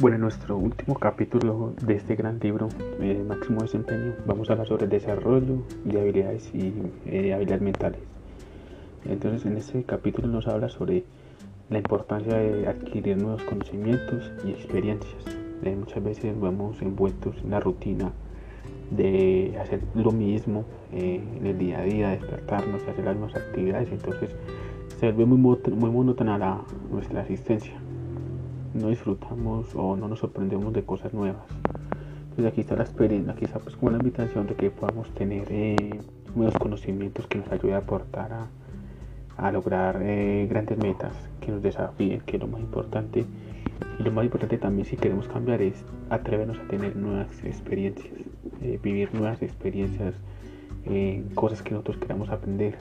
Bueno, en nuestro último capítulo de este gran libro, eh, Máximo Desempeño, vamos a hablar sobre el desarrollo de habilidades y eh, habilidades mentales. Entonces, en este capítulo nos habla sobre la importancia de adquirir nuevos conocimientos y experiencias. Eh, muchas veces nos vemos envueltos en la rutina de hacer lo mismo en el día a día, despertarnos, hacer las mismas actividades, entonces se vuelve muy, muy monótona nuestra asistencia no disfrutamos o no nos sorprendemos de cosas nuevas. Entonces aquí está la experiencia, aquí está pues como la invitación de que podamos tener eh, nuevos conocimientos que nos ayuden a aportar a, lograr eh, grandes metas, que nos desafíen, que es lo más importante. Y lo más importante también si queremos cambiar es atrevernos a tener nuevas experiencias, eh, vivir nuevas experiencias, cosas que nosotros queramos aprender.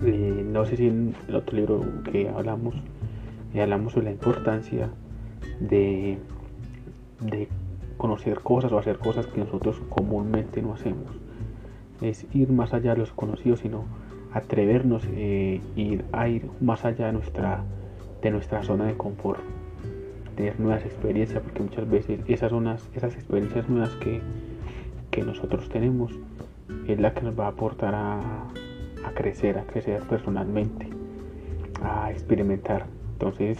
no sé si en el otro libro que hablamos y hablamos sobre la importancia de, de conocer cosas o hacer cosas que nosotros comúnmente no hacemos. Es ir más allá de los conocidos, sino atrevernos eh, ir a ir más allá de nuestra, de nuestra zona de confort. Tener nuevas experiencias, porque muchas veces esas, zonas, esas experiencias nuevas que, que nosotros tenemos es la que nos va a aportar a, a crecer, a crecer personalmente, a experimentar entonces,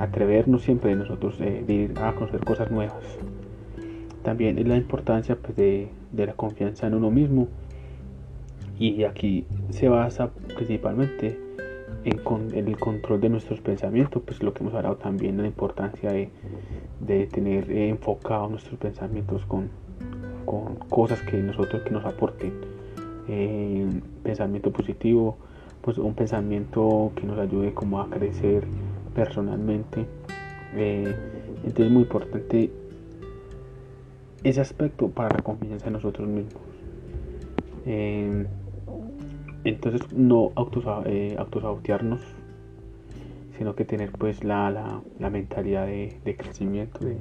atrevernos siempre de nosotros eh, de ir a conocer cosas nuevas. También es la importancia pues, de, la confianza en uno mismo. Y aquí se basa principalmente en, el control de nuestros pensamientos, pues lo que hemos hablado también, la importancia de, tener enfocados nuestros pensamientos con, cosas que nosotros que nos aporten. Eh, pensamiento positivo, pues un pensamiento que nos ayude como a crecer personalmente. Eh, entonces es muy importante ese aspecto para la confianza en nosotros mismos. Eh, entonces no eh, autosabotearnos, sino que tener pues la, la, mentalidad de, crecimiento, de,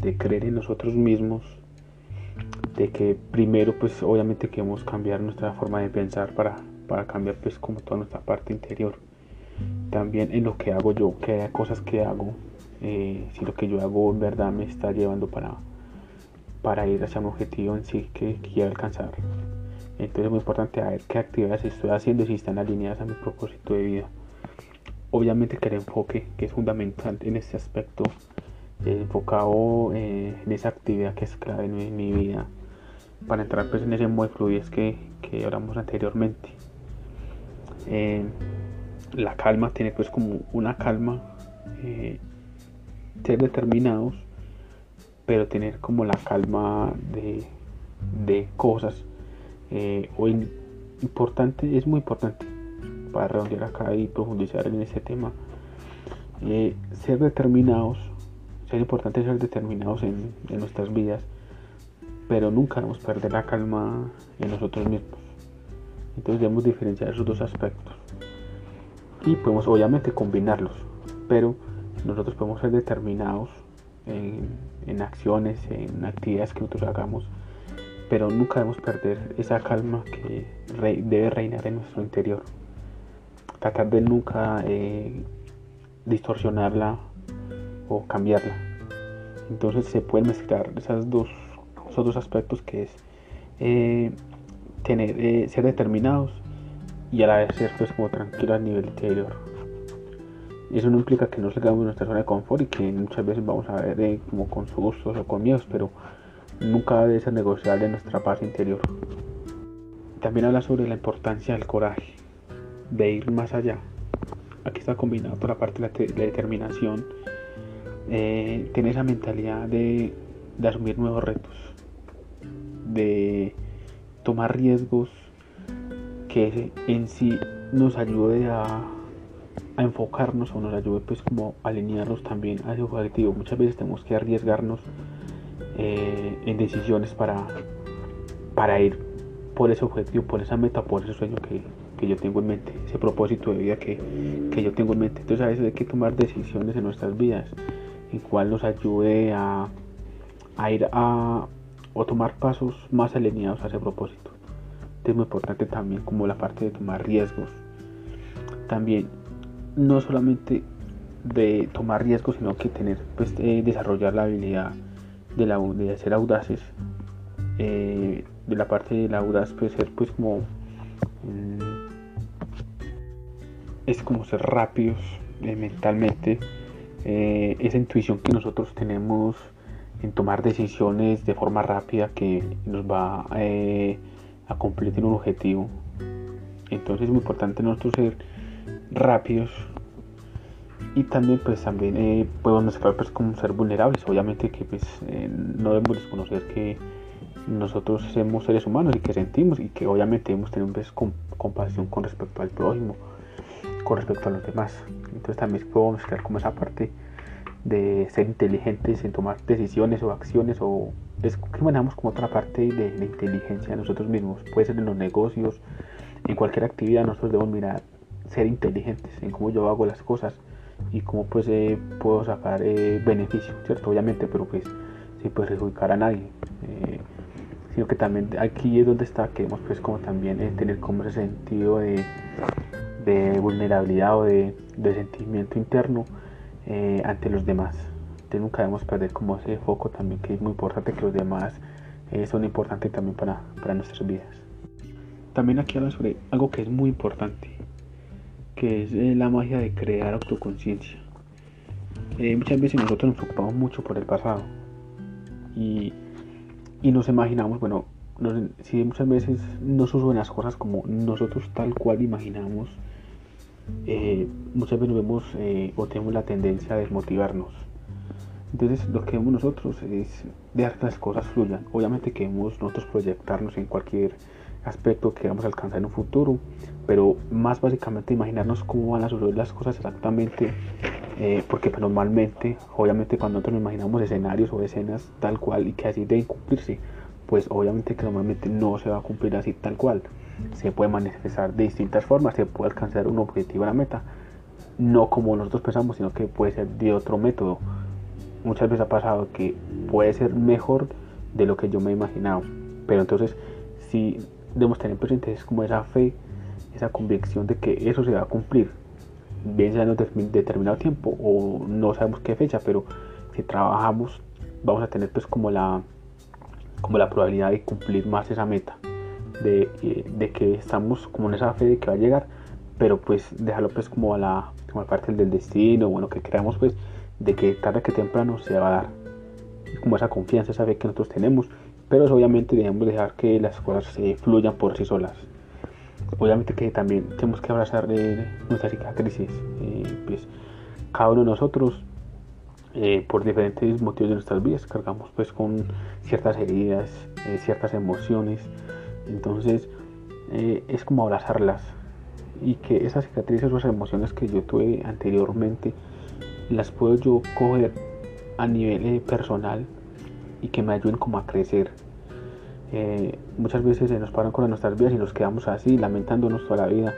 de, creer en nosotros mismos, de que primero pues obviamente queremos cambiar nuestra forma de pensar para para cambiar pues como toda nuestra parte interior. También en lo que hago yo, que hay cosas que hago, eh, si lo que yo hago en verdad me está llevando para, para ir hacia un objetivo en sí que quiero alcanzar. Entonces es muy importante ver qué actividades estoy haciendo y si están alineadas a mi propósito de vida. Obviamente que el enfoque, que es fundamental en este aspecto, enfocado eh, en esa actividad que es clave en mi, vida, para entrar pues en ese modo de fluidez que hablamos anteriormente. Eh, la calma, tiene pues como una calma, eh, ser determinados, pero tener como la calma de, de cosas. Eh, o importante, es muy importante para redondear acá y profundizar en este tema. ser determinados, ser importante ser determinados en, en nuestras vidas, pero nunca debemos perder la calma en nosotros mismos. Entonces debemos diferenciar esos dos aspectos. Y podemos obviamente combinarlos, pero nosotros podemos ser determinados en, acciones, en actividades que nosotros hagamos, pero nunca debemos perder esa calma que debe reinar en nuestro interior. Tratar de nunca eh, distorsionarla o cambiarla. Entonces se pueden mezclar esas dos, esos dos aspectos que es eh, eh, ser determinados y a la vez ser pues como tranquilos a nivel interior. Eso no implica que no salgamos de nuestra zona de confort y que muchas veces vamos a ver eh, como con sustos o con miedos, pero nunca debe ser negociable nuestra paz interior. También habla sobre la importancia del coraje, de ir más allá. Aquí está combinado por la parte de la, determinación, eh, tener esa mentalidad de, de asumir nuevos retos, de tomar riesgos que en sí nos ayude a, enfocarnos o nos ayude pues como a alinearnos también a ese objetivo. Muchas veces tenemos que arriesgarnos eh, en decisiones para, para ir por ese objetivo, por esa meta, por ese sueño que, yo tengo en mente, ese propósito de vida que, yo tengo en mente. Entonces a veces hay que tomar decisiones en nuestras vidas en cual nos ayude a, a ir a, o tomar pasos más alineados a ese propósito. Es muy importante también como la parte de tomar riesgos. También no solamente de tomar riesgos, sino que tener, pues, eh, desarrollar la habilidad de, la, de ser audaces. Eh, de la parte de la audaz puede ser pues como mm, es como ser rápidos eh, mentalmente esa intuición que nosotros tenemos en tomar decisiones de forma rápida que nos va a cumplir un objetivo. Entonces es muy importante nosotros ser rápidos y también pues también eh, podemos mezclar pues como ser vulnerables. Obviamente que pues eh, no debemos desconocer que nosotros somos seres humanos y que sentimos y que obviamente debemos tener pues, compasión con respecto al prójimo con respecto a los demás. Entonces también podemos mezclar como esa parte de ser inteligentes en tomar decisiones o acciones o es que manejamos como otra parte de la inteligencia de nosotros mismos puede ser en los negocios en cualquier actividad nosotros debemos mirar ser inteligentes en cómo yo hago las cosas y cómo pues eh, puedo sacar eh, beneficio, ¿cierto? Obviamente, pero pues sin perjudicar a nadie. Eh, sino que también aquí es donde está, queremos pues como también tener como ese sentido de, vulnerabilidad o de, sentimiento interno ante los demás. Entonces nunca debemos perder como ese foco también que es muy importante que los demás son importantes también para, para nuestras vidas. También aquí habla sobre algo que es muy importante que es eh, la magia de crear autoconciencia. Eh, muchas veces nosotros nos preocupamos mucho por el pasado y, nos imaginamos, bueno, si muchas veces no suceden las cosas como nosotros tal cual imaginamos, eh, muchas veces vemos o tenemos la tendencia a desmotivarnos. Entonces lo que vemos nosotros es dejar que las cosas fluyan. Obviamente queremos nosotros proyectarnos en cualquier aspecto que vamos a alcanzar en un futuro, pero más básicamente imaginarnos cómo van a suceder las cosas exactamente, eh, porque pues, normalmente, obviamente cuando nosotros nos imaginamos escenarios o escenas tal cual y que así deben cumplirse, pues obviamente que normalmente no se va a cumplir así tal cual. Se puede manifestar de distintas formas, se puede alcanzar un objetivo, una meta, no como nosotros pensamos, sino que puede ser de otro método. Muchas veces ha pasado que puede ser mejor de lo que yo me he imaginado, pero entonces si debemos tener presente es como esa fe, esa convicción de que eso se va a cumplir, bien sea en un determinado tiempo o no sabemos qué fecha, pero si trabajamos vamos a tener pues como la, como la probabilidad de cumplir más esa meta, de, eh, de que estamos como en esa fe de que va a llegar, pero pues dejarlo pues como a la, como parte del destino, bueno, que creamos pues de que tarde que temprano se va a dar, como esa confianza, esa fe que nosotros tenemos pero obviamente debemos dejar que las cosas se fluyan por sí solas. Obviamente que también tenemos que abrazar de nuestras cicatrices. Eh, pues cada uno de nosotros, eh, por diferentes motivos de nuestras vidas, cargamos pues con ciertas heridas, eh, ciertas emociones. Entonces es como abrazarlas y que esas cicatrices o esas emociones que yo tuve anteriormente las puedo yo coger a nivel personal y que me ayuden como a crecer. Eh, muchas veces se nos paran con nuestras vidas y nos quedamos así, lamentándonos toda la vida.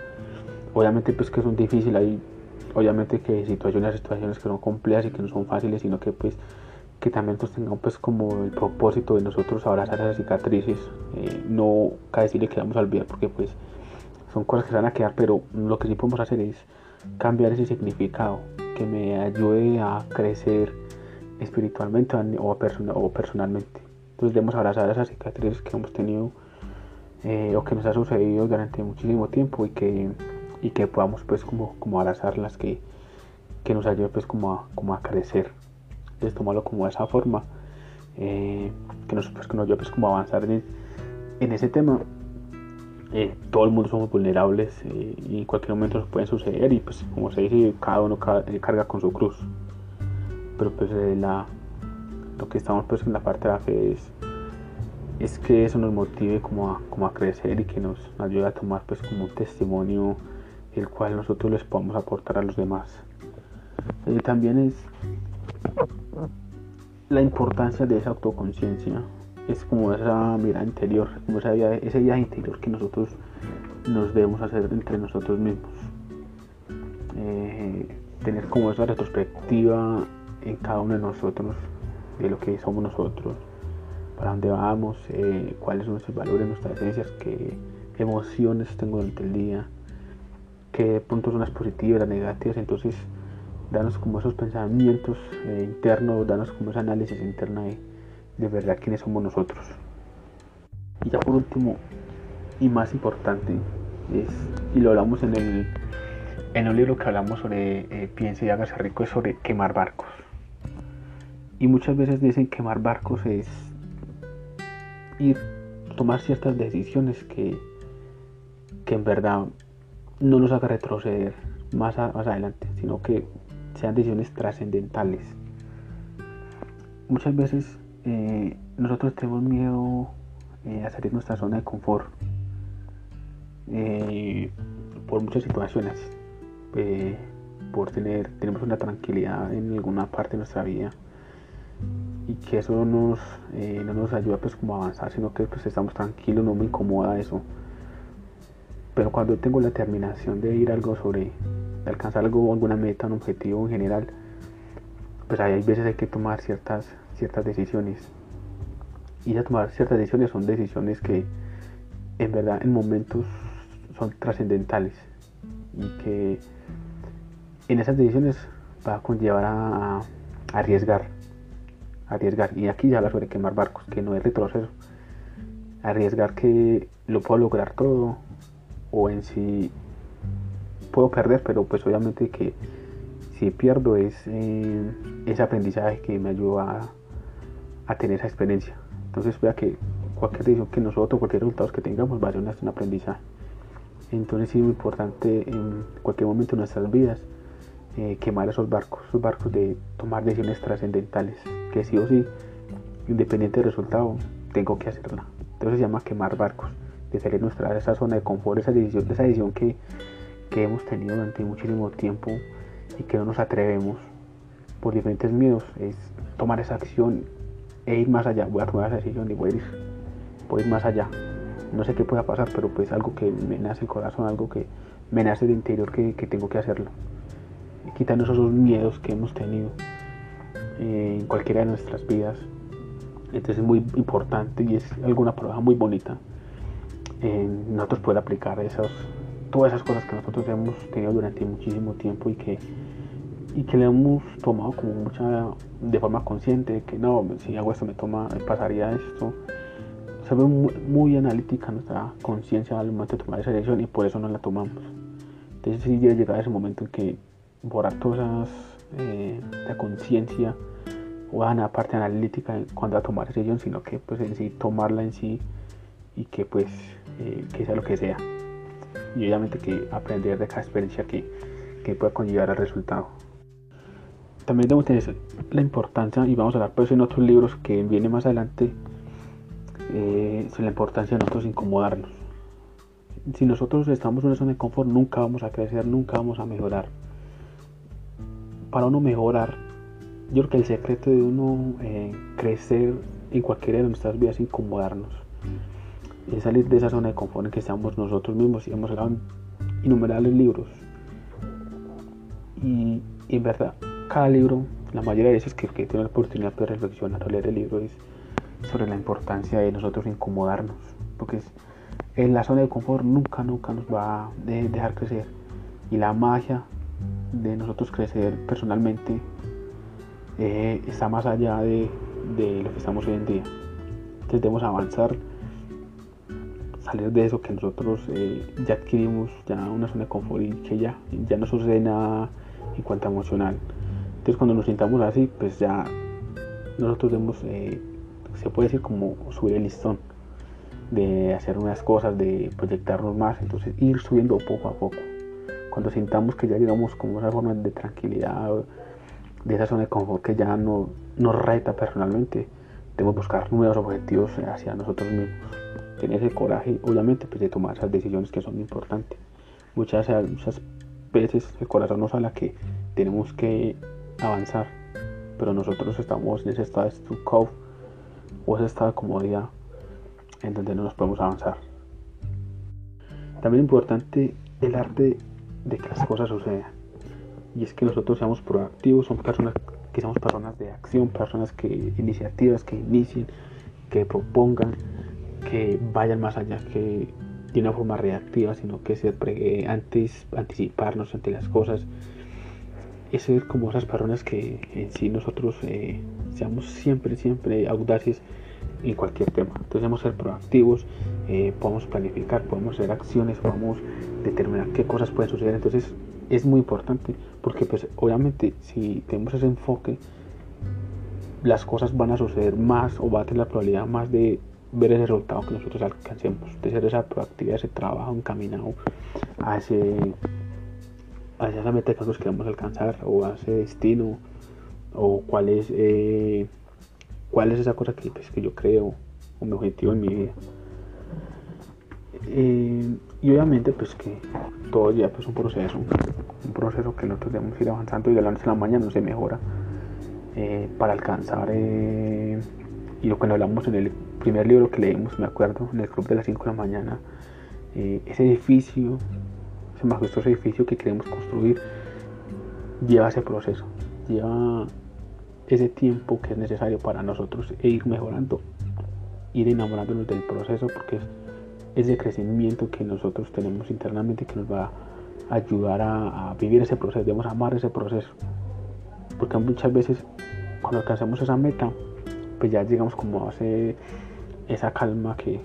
Obviamente pues que son difíciles, hay obviamente que situaciones, situaciones que son complejas y que no son fáciles, sino que pues que también pues tengamos pues como el propósito de nosotros abrazar esas cicatrices, eh, no cada decirle que vamos a olvidar porque pues son cosas que se van a quedar, pero lo que sí podemos hacer es cambiar ese significado, que me ayude a crecer espiritualmente o, o personalmente. Entonces debemos abrazar esas cicatrices que hemos tenido eh, o que nos ha sucedido durante muchísimo tiempo y que, y que podamos pues como, como abrazarlas, que, que nos ayude pues como a, como a crecer. Entonces tomarlo como de esa forma, eh, que, nos, pues, que nos pues como avanzar en, en ese tema. Eh, todo el mundo somos vulnerables y en cualquier momento nos pueden suceder y pues como se dice cada uno carga con su cruz pero pues eh, la, lo que estamos pues en la parte de la fe es, es que eso nos motive como a, como a crecer y que nos ayude a tomar pues como un testimonio el cual nosotros les podamos aportar a los demás. Eh, también es la importancia de esa autoconciencia, es como esa mirada interior, como esa ese viaje interior que nosotros nos debemos hacer entre nosotros mismos. Eh, tener como esa retrospectiva en cada uno de nosotros, de lo que somos nosotros, para dónde vamos, eh, cuáles son nuestros valores, nuestras esencias, qué emociones tengo durante el día, qué puntos son las positivas, las negativas. Entonces, darnos como esos pensamientos eh, internos, darnos como ese análisis interno de, de verdad quiénes somos nosotros. Y ya por último, y más importante, es, y lo hablamos en el, en un libro que hablamos sobre eh, Piense y hágase rico, es sobre quemar barcos. Y muchas veces dicen quemar barcos es ir, tomar ciertas decisiones que, que en verdad no nos haga retroceder más, más adelante, sino que sean decisiones trascendentales. Muchas veces eh, nosotros tenemos miedo eh, a salir de nuestra zona de confort eh, por muchas situaciones, por tener tenemos una tranquilidad en alguna parte de nuestra vida y que eso no nos ayuda pues como a avanzar, sino que pues estamos tranquilos, no me incomoda eso. Pero cuando tengo la determinación de ir algo sobre alcanzar algo, alguna meta, un objetivo en general, pues hay veces hay que tomar ciertas, ciertas decisiones. Y a tomar ciertas decisiones son decisiones que en verdad en momentos son trascendentales y que en esas decisiones va a conllevar a, arriesgar, arriesgar. Y aquí ya habla sobre quemar barcos, que no es retroceso. Arriesgar que lo puedo lograr todo o en sí puedo perder, pero pues obviamente que si pierdo es eh, ese aprendizaje que me ayuda a, tener esa experiencia. Entonces vea que cualquier decisión que nosotros, cualquier resultado que tengamos va a ser un aprendizaje. Entonces es muy importante en cualquier momento de nuestras vidas eh, quemar esos barcos, esos barcos de tomar decisiones trascendentales, que sí o sí, independiente del resultado, tengo que hacerla. Entonces se llama quemar barcos, de salir nuestra esa zona de confort, esa decisión, esa decisión que que hemos tenido durante muchísimo tiempo y que no nos atrevemos por diferentes miedos es tomar esa acción e ir más allá. Voy a tomar esa decisión y voy a ir, voy a ir más allá. No sé qué pueda pasar, pero pues algo que me nace el corazón, algo que me nace del interior que, tengo que hacerlo. Y quitarnos esos miedos que hemos tenido eh, en cualquiera de nuestras vidas. Entonces es muy importante y es alguna prueba muy bonita en nosotros poder aplicar esos, todas esas cosas que nosotros hemos tenido durante muchísimo tiempo y que, y que le hemos tomado como mucha, de forma consciente, que no, si hago esto me toma, pasaría esto. Se ve muy, analítica nuestra conciencia al momento de tomar esa decisión y por eso no la tomamos. Entonces sí llega llegar ese momento en que borrar todas eh, la conciencia o la parte analítica cuando a tomar esa decisión, sino que pues en sí tomarla en sí y que pues eh, que sea lo que sea y obviamente que aprender de cada experiencia que, que pueda conllevar al resultado. También debemos tener la importancia, y vamos a hablar pues en otros libros que vienen más adelante, eh, sobre la importancia de nosotros incomodarnos. Si nosotros estamos en una zona de confort, nunca vamos a crecer, nunca vamos a mejorar. Para uno mejorar, yo creo que el secreto de uno eh, crecer en cualquiera de nuestras vidas es incomodarnos es salir de esa zona de confort en que estamos nosotros mismos y hemos sacado innumerables libros. Y, en verdad, cada libro, la mayoría de veces que, que tengo la oportunidad de reflexionar o leer el libro es sobre la importancia de nosotros incomodarnos, porque en la zona de confort nunca, nunca nos va a dejar crecer. Y la magia de nosotros crecer personalmente eh, está más allá de, de, lo que estamos hoy en día. Entonces debemos avanzar salir de eso que nosotros eh, ya adquirimos ya una zona de confort y que ya, ya no sucede nada en cuanto a emocional. Entonces cuando nos sintamos así, pues ya nosotros debemos, eh, se puede decir como subir el listón de hacer unas cosas, de proyectarnos más, entonces ir subiendo poco a poco. Cuando sintamos que ya llegamos como esa forma de tranquilidad, de esa zona de confort que ya no, nos reta personalmente, debemos buscar nuevos objetivos hacia nosotros mismos tener ese coraje, obviamente, pues, de tomar esas decisiones que son importantes. Muchas, muchas veces el corazón nos habla que tenemos que avanzar, pero nosotros estamos en ese estado de stuck o ese estado de comodidad en donde no nos podemos avanzar. También importante el arte de que las cosas sucedan. Y es que nosotros seamos proactivos, somos personas que somos personas de acción, personas que iniciativas que inicien, que propongan, que vayan más allá que de una forma reactiva, sino que se antes anticiparnos ante las cosas es ser como esas personas que en sí nosotros eh, seamos siempre, siempre audaces en cualquier tema. Entonces debemos ser proactivos, eh, podemos planificar, podemos hacer acciones, podemos determinar qué cosas pueden suceder. Entonces es muy importante porque pues obviamente si tenemos ese enfoque, las cosas van a suceder más o va a tener la probabilidad más de ver ese resultado que nosotros alcancemos, de esa proactividad, ese trabajo encaminado a ese hacia esa meta que nosotros queremos alcanzar o a ese destino o cuál es eh, cuál es esa cosa que, pues, que yo creo o mi objetivo en mi vida. Eh, y obviamente pues que todo ya pues un proceso un proceso que nosotros debemos ir avanzando y de la noche a la mañana no se mejora eh, para alcanzar y lo que hablamos en el primer libro que leímos me acuerdo en el club de las 5 de la mañana ese edificio ese majestuoso edificio que queremos construir lleva ese proceso, lleva ese tiempo que es necesario para nosotros e ir mejorando, ir enamorándonos del proceso porque es ese crecimiento que nosotros tenemos internamente que nos va a ayudar a, vivir ese proceso, debemos amar ese proceso, porque muchas veces cuando alcanzamos esa meta, pues ya llegamos como a esa calma que,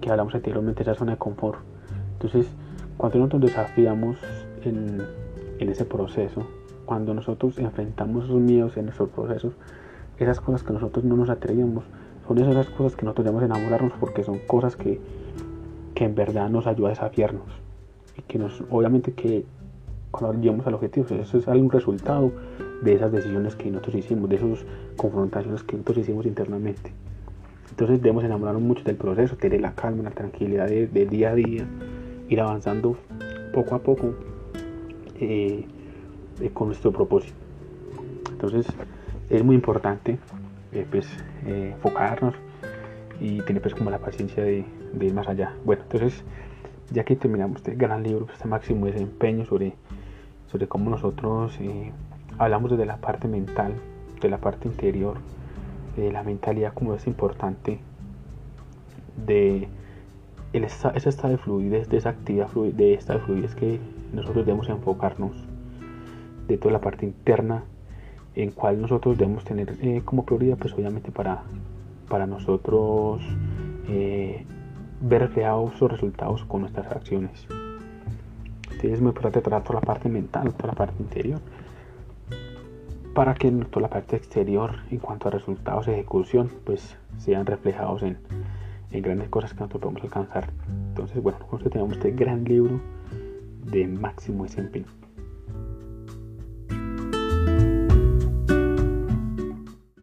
que hablamos anteriormente, esa zona de confort. Entonces, cuando nosotros desafiamos en, ese proceso, cuando nosotros enfrentamos esos miedos en nuestros procesos, esas cosas que nosotros no nos atrevíamos, son esas cosas que nosotros debemos enamorarnos porque son cosas que, en verdad nos ayudan a desafiarnos y que nos, obviamente que cuando llegamos al objetivo, eso es algún resultado de esas decisiones que nosotros hicimos, de esas confrontaciones que nosotros hicimos internamente. Entonces debemos enamorarnos mucho del proceso, tener la calma, la tranquilidad del día a día, ir avanzando poco a poco eh, eh, con nuestro propósito. Entonces es muy importante eh, pues, enfocarnos y tener pues como la paciencia de, ir más allá. Bueno, entonces ya que terminamos este gran libro, pues, este máximo desempeño sobre, sobre cómo nosotros hablamos desde la parte mental, de la parte interior, de la mentalidad como es importante de el ese estado de fluidez, de esa actividad de esta de fluidez que nosotros debemos enfocarnos de toda la parte interna en cual nosotros debemos tener eh, como prioridad pues obviamente para, para nosotros eh, ver reflejados esos resultados con nuestras acciones. Entonces es muy importante tratar toda la parte mental toda la parte interior para que toda la parte exterior en cuanto a resultados de ejecución pues sean reflejados en en grandes cosas que nosotros podemos alcanzar. Entonces, bueno, nosotros tenemos este gran libro de máximo desempeño.